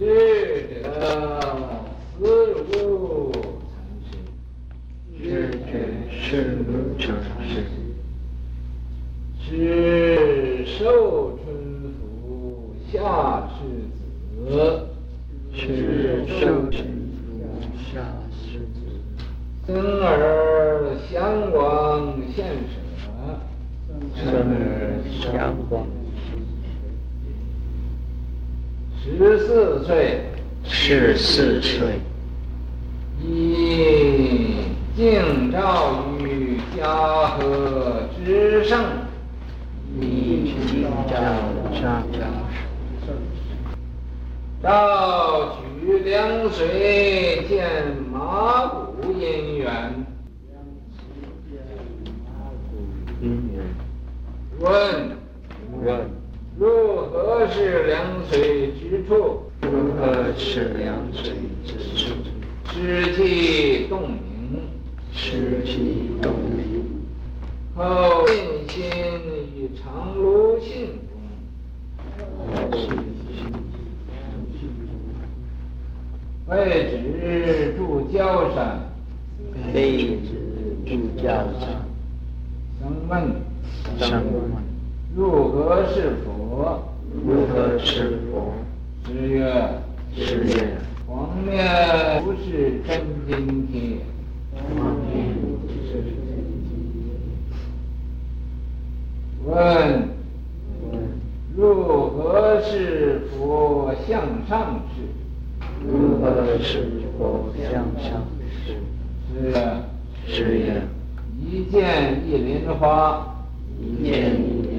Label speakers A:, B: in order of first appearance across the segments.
A: 智者思如禅师，
B: 智者思如禅师，
A: 是寿春府下士子，
B: 是寿春府下士子，
A: 生而祥光现舍，
B: 生而祥光。
A: 十四岁，
B: 十四岁，
A: 以敬照于嘉禾之盛，
B: 以敬照嘉禾
A: 到取凉水见马古姻缘，
B: 姻缘
A: 问。
B: 问。
A: 如何是凉水之处？
B: 如何是凉水之处？
A: 湿气洞明，
B: 湿气洞明。
A: 后信心与常如信中，废止住郊山，
B: 废止住郊山。
A: 生问，
B: 生问。
A: 如何是佛？
B: 如何是佛？
A: 师曰：
B: 师曰：
A: 黄面不是真经体。
B: 黄面不是真经体。
A: 问：如何是佛向上是？
B: 如何是佛向上是？
A: 师曰：
B: 师曰：
A: 一见一莲花。
B: 一见一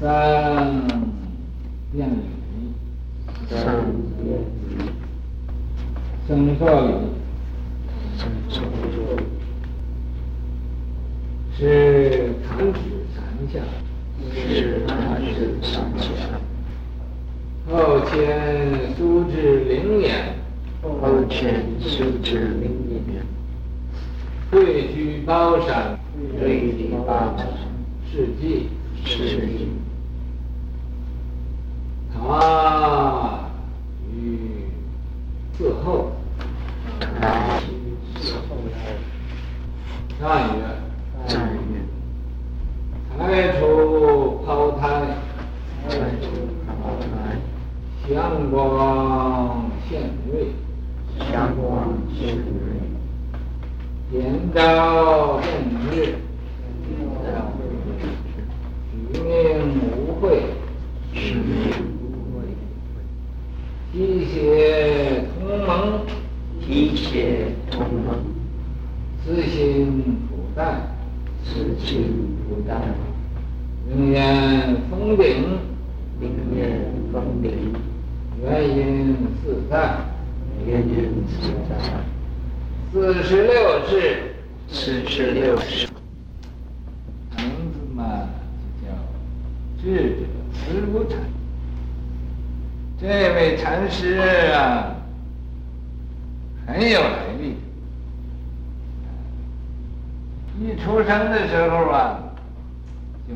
A: 三遍，
B: 三遍礼，
A: 生作礼，
B: 生作礼，
A: 是弹指禅相，
B: 是弹指禅相。
A: 后迁苏至灵岩，
B: 后迁苏至灵岩，
A: 退居高山。
B: 对第八
A: 世纪，
B: 世纪。
A: 他于嗣后，
B: 他于嗣后。
A: 赞曰：
B: 赞曰：
A: 开除抛胎，
B: 开除胞胎，
A: 祥光现瑞，
B: 祥光现瑞。
A: 点照正日，取名无悔，
B: 取名无悔。
A: 提携同盟，
B: 提携同盟。
A: 自心普待，
B: 自心普待。
A: 灵验峰顶，
B: 灵验峰顶。
A: 圆隐自在，
B: 圆隐自在。
A: 四十六世，
B: 四十六世，
A: 名字嘛就叫智者慈如禅。这位禅师啊，很有来历。一出生的时候啊，就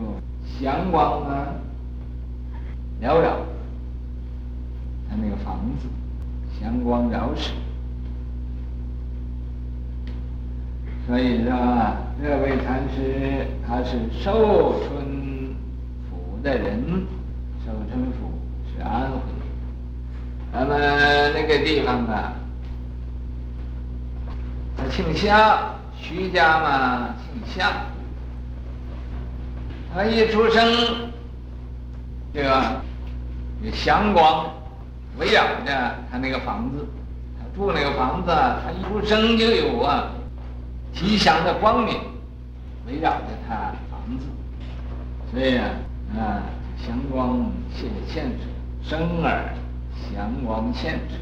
A: 祥光啊缭绕，他那个房子祥光绕。所以说，这位禅师他是寿春府的人，寿春府是安徽，咱们那个地方啊，他姓夏，徐家嘛姓夏，他一出生，这个有祥光围绕着他那个房子，他住那个房子，他一出生就有啊。吉祥的光明围绕着他房子，所以啊，啊，祥光现现者，生而祥光现者。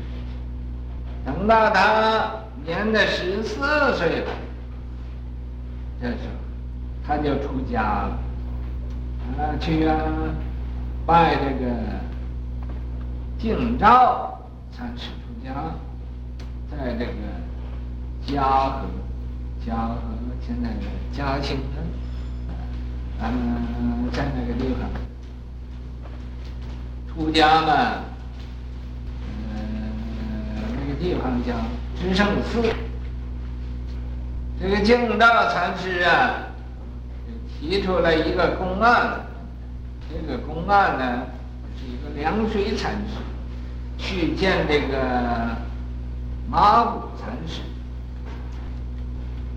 A: 等到他年的十四岁了，这时候他就出家了，啊，去啊拜这个敬照禅师出家，在这个嘉禾。嘉禾现在的嘉兴，咱们在那个地方出家嘛，地方叫知圣寺。这个净道禅师啊，提出了一个公案。这个公案呢，是一个凉水禅师去见这个马古禅师。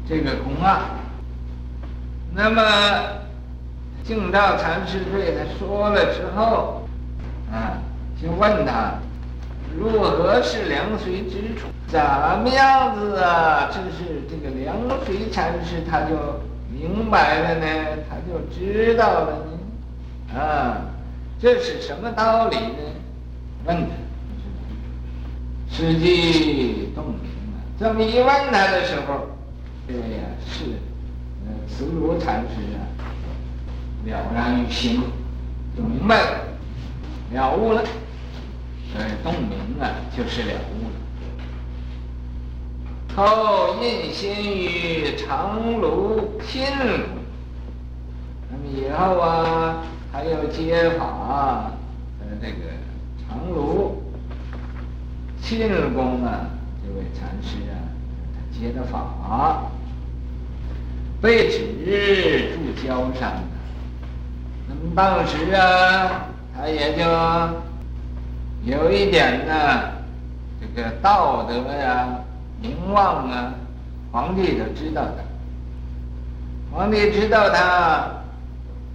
A: 这个公案，那么净道禅师对他说了之后，啊，就问他。如何是凉水之处？怎么样子啊？这是这个凉水禅师，他就明白了呢，他就知道了呢。啊，这是什么道理呢？问他，实际洞明了。这么一问他的时候，这个呀是，呃，慈如禅师啊，了然于心，就明白了，了悟了。呃，洞明啊，就是了悟。后印心于长卢信公，那么以后啊，还有接法，呃，这个长卢信公啊，这位禅师啊，他接的法，被指住焦山。那么当时啊，他也就。有一点呢，这个道德呀、名望啊，皇帝都知道的。皇帝知道他，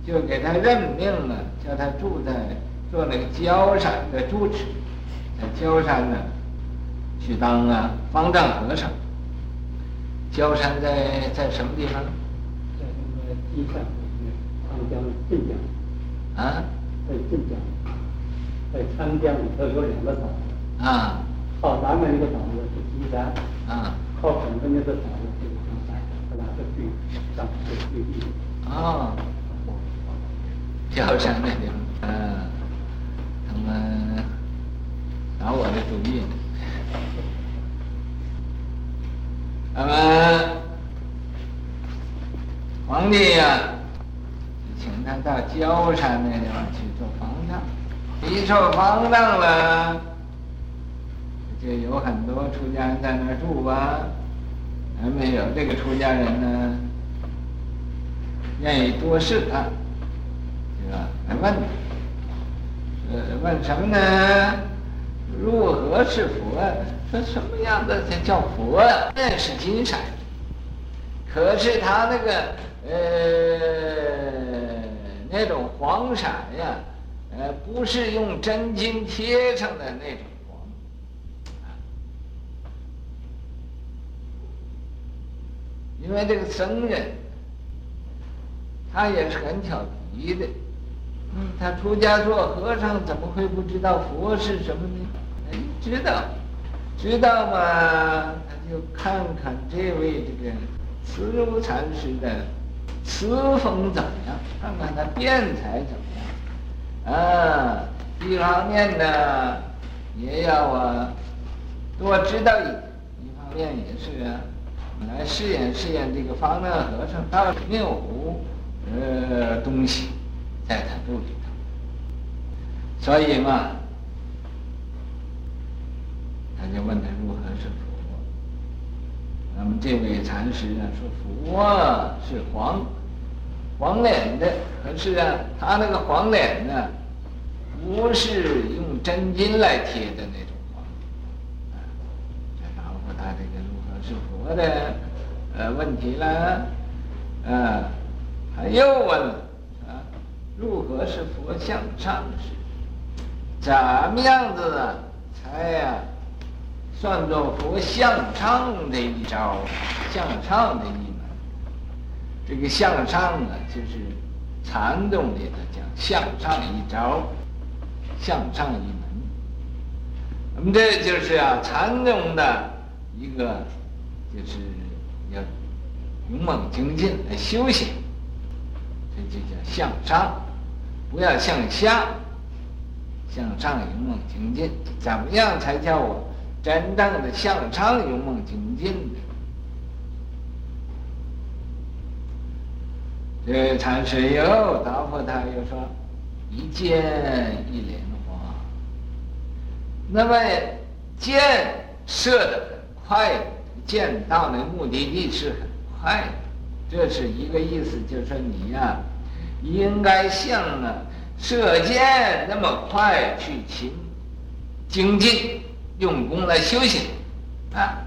A: 就给他任命了，叫他住在做那个焦山的住持，在焦山呢，去当啊方丈和尚。焦山在在什么地方？
B: 在那个济南，长江镇江。
A: 啊？
B: 在镇江。在长江里头有两个岛，
A: 啊，
B: 靠南面那个岛子是济山，靠北边那个岛呢就是张山，他俩是对上是对立的。
A: 啊，焦山那地方，嗯，他们打我的主意。那么皇帝呀、啊，请他到焦山那地方去做方丈。一做方丈了，就有很多出家人在那儿住吧，还没有这个出家人呢，愿意多事啊，对吧？来问，呃，问什么呢？如何是佛？说什么样的才叫佛？那是金色，可是他那个呃那种黄色呀。呃，不是用真金贴上的那种黄，因为这个僧人，他也是很调皮的，嗯，他出家做和尚，怎么会不知道佛是什么呢？哎，知道，知道嘛，他就看看这位这个慈如禅师的词风怎么样，看看他辩才怎么样。啊，一方面呢，也要啊多知道一点；一方面也是啊，来试验试验这个方丈和尚到底没有呃东西在他肚里头。所以嘛，他就问他如何是佛。那么这位禅师呢说佛是黄。黄脸的，可是啊，他那个黄脸呢，不是用真金来贴的那种黄，啊，这答复他这个如何是佛的呃问题了，啊，他又问了啊，如何是佛向上师？怎么样子啊才呀、算作佛向上的一招，向上的一门。这个向上啊，就是禅宗里头讲向上一招，向上一门。那么这就是啊，禅宗的一个，就是要勇猛精进来修行，这就叫向上，不要向下，向上勇猛精进。怎么样才叫我真正的向上勇猛精进呢？这禅师又答复他，又说：“一见一莲花。那么箭射得快，箭到那目的地是很快的。这是一个意思，就是说你呀、应该像啊射箭那么快去勤精进用功来修行，啊，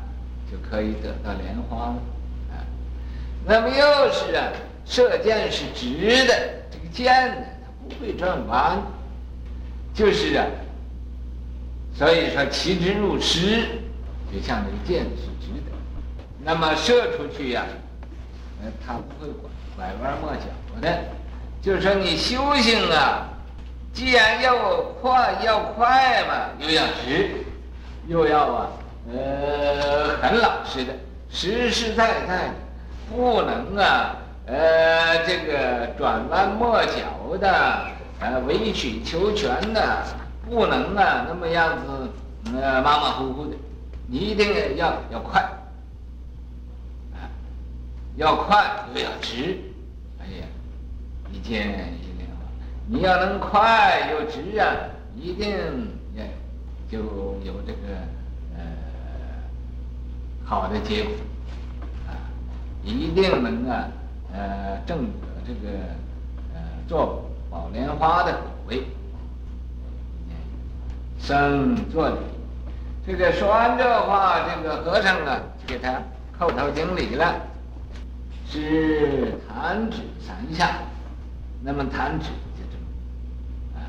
A: 就可以得到莲花了。啊，那么又是啊，射箭是直的，这个箭呢，它不会转弯，就是啊，所以说其直入实，就像这个箭是直的，那么射出去呀、啊。他不会拐弯抹角的，就是说你修行啊，既然要快要快嘛，又要直，又要啊，呃，很老实的，实实在在的，不能啊，呃，这个转弯抹角的，呃，委曲求全的，不能啊，那么样子，呃，马马虎虎的，你一定要要快。要快又要直，哎呀，一箭一莲花。你要能快又直啊，一定也就有这个呃好的结果啊，一定能啊呃证得这个呃做宝莲花的果位。生做，这个说完这话，这个和尚啊给他叩头顶礼了。是弹指三下，那么弹指就这么啊，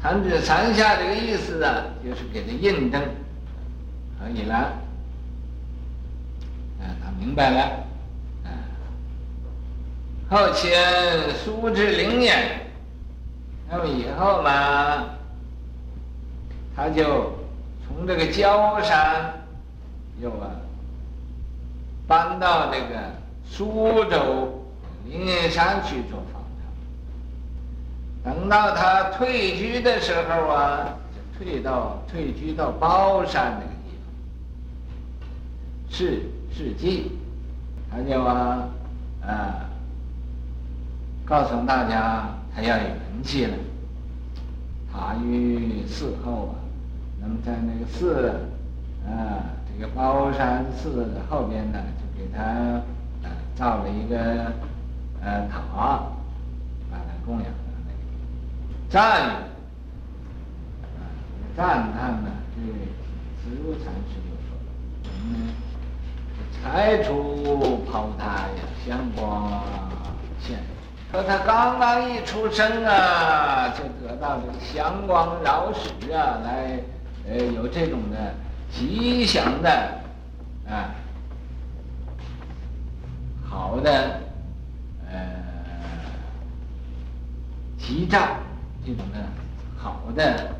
A: 弹指三下这个意思啊，就是给他印证可以了，啊，他明白了，啊，后迁苏至灵岩，那么以后嘛，他就从这个焦山又啊搬到这个。苏州灵岩山去做方丈，等到他退居的时候啊，就退到退居到包山那个地方，是是济，他就啊啊，告诉大家他要有人气了，他于寺后啊，那么在那个寺啊，这个包山寺后边呢，就给他。造了一个呃塔，把它供养的那个赞啊，赞叹呢，这位慈如禅师就说了，嗯，才出胞胎呀，香光现，说他刚刚一出生啊，就得到这个香光绕时啊，来呃有这种的吉祥的啊。好的，呃，提倡这种的，好的，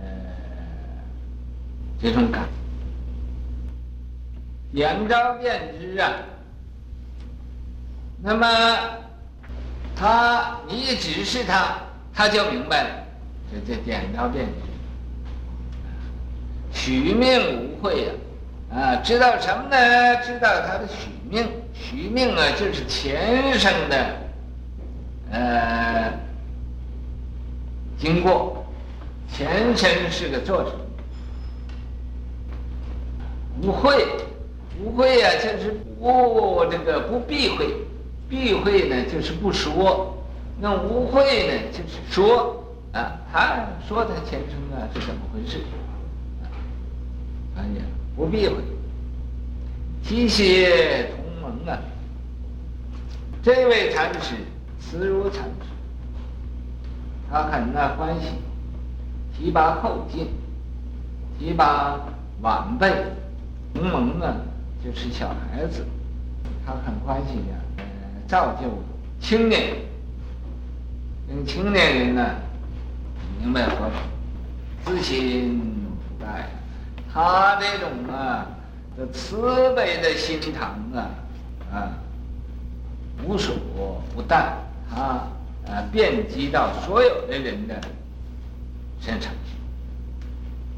A: 呃，这种感，点招便知啊。那么他，你一指示他，他就明白了，这这点招便知，许命无悔呀，啊，知道什么呢？知道他的许命。徐命啊，就是前生的，呃，经过，前生是个作者，无悔，无悔呀，就是不这个不避讳，避讳呢就是不说，那无悔呢就是说。啊，他说他前生啊是怎么回事，啊，哎呀，不避讳，提携。啊，这位禅师慈如禅师，他很那欢喜，提拔后进，提拔晚辈，同门啊，就是小孩子，他很欢喜呀、呃，造就青年，跟青年人呢，明白佛法，自心不怠，他这种啊，这慈悲的心肠啊。啊，无所不带，他啊遍及到所有的人的身上。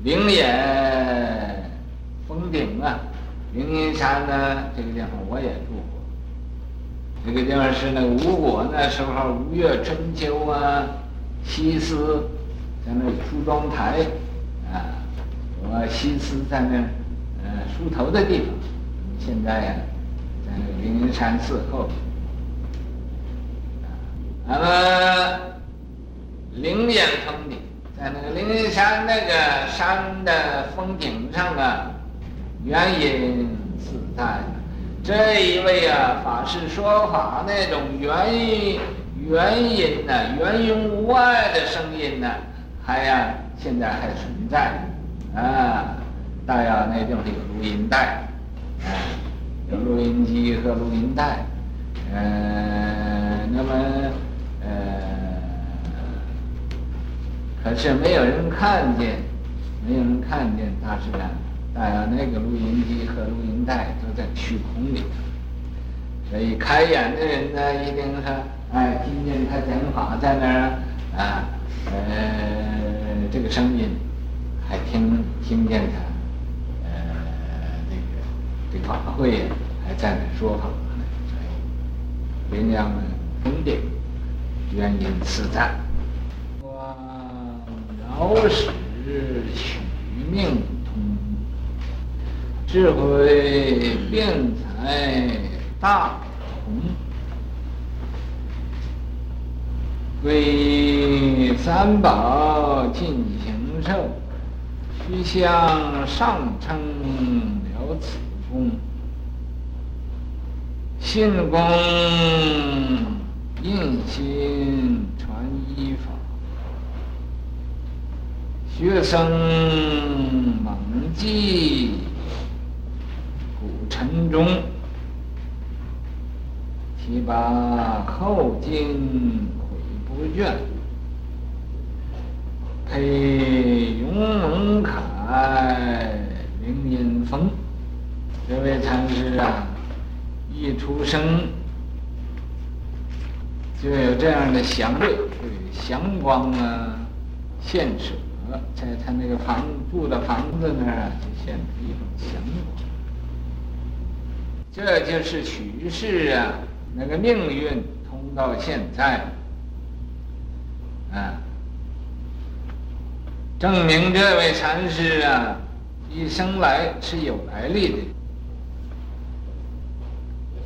A: 灵岩峰顶啊，灵岩山呢，这个地方我也住过。这个地方是那吴国那时候吴越春秋啊，西施在那梳妆台啊，我西施在那，呃，梳头的地方，现在呀，灵云山寺后。那么灵岩峰顶，在那个灵云山那个山的峰顶上啊，圆隐自在。这一位啊，法师说法那种圆圆音呐，圆融无碍的声音呐，还呀、啊，现在还存在啊。大家那地方有录音带，啊，有录音机和录音带，呃，那么呃，可是没有人看见，没有人看见他是啊。大要那个录音机和录音带都在虚空里头，所以开眼的人呢，一定是哎听见他讲法在那儿啊，呃，这个声音还听听见他。法会还在那说法呢，人家们肯定圆隐自在。光饶使取命通，智慧辩才大同，为三宝尽形寿，须向上称了此。信功印心传依法，学生猛记古尘中，提拔后进悔不倦，配勇猛楷灵隐峰。这位禅师啊，一出生就有这样的祥瑞，对祥光啊现舍，在他那个房住的房子那儿就现出一种祥光。这就是取世啊，那个命运通到现在啊，证明这位禅师啊，一生来是有来历的。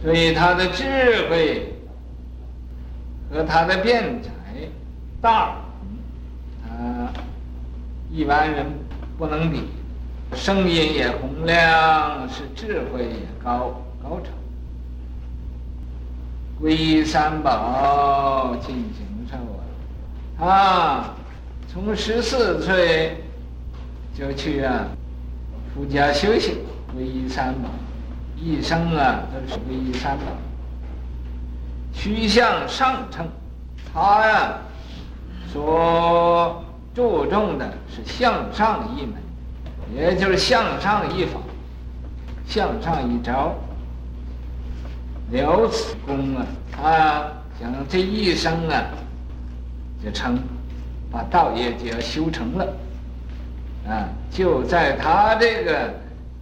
A: 所以他的智慧和他的辩才大，他一般人不能比。声音也洪亮，是智慧也高高超。皈依三宝尽形寿啊！啊，从十四岁就去啊出家修行，皈依三宝。一生啊，都是皈依三宝，趋向上乘。他呀，所注重的是向上一门，也就是向上一法，向上一招。了此功啊，他想这一生啊，就成，把道业就要修成了。啊，就在他这个。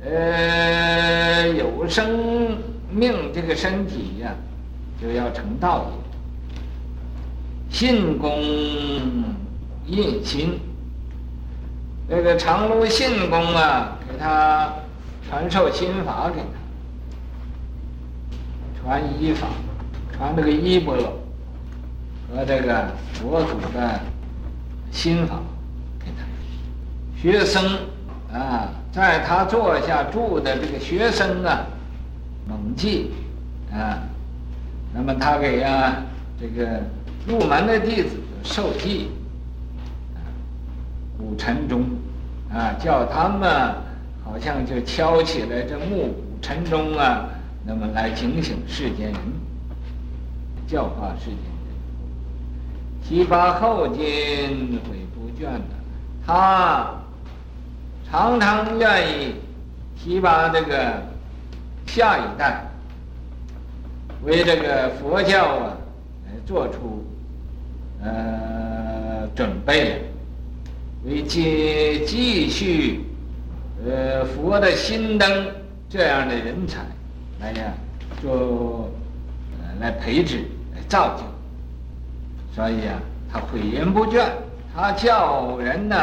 A: 呃，有生命这个身体呀、就要成道业。信功印心，那个常如信公啊，给他传授心法给他，传衣法，传这个衣钵和这个佛祖的心法给他，学僧啊。在他座下住的这个学生啊，猛记啊，那么他给啊这个入门的弟子授记啊，鼓晨钟啊，叫他们好像就敲起来这木鼓晨钟啊，那么来警醒世间人，教化世间人，启发后进悔不倦的他。常常愿意提拔这个下一代，为这个佛教啊做出呃准备，为继继续呃佛的心灯这样的人才来呀做呃来培植来造就，所以啊他诲言不倦，他叫人呢。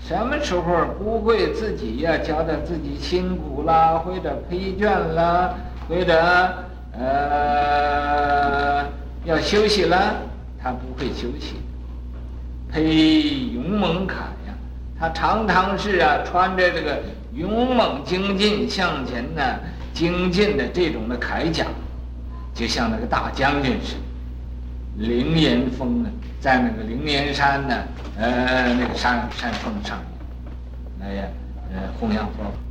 A: 什么时候不会自己呀、啊，觉得自己辛苦啦，或者疲倦啦，或者呃要休息了，他不会休息。披勇猛铠呀，他常常是啊穿着这个勇猛精进向前的精进的这种的铠甲，就像那个大将军似的，凌岩峰呢，在那个灵岩山呢，呃那个山山峰上面，哎呀，呃弘扬佛法。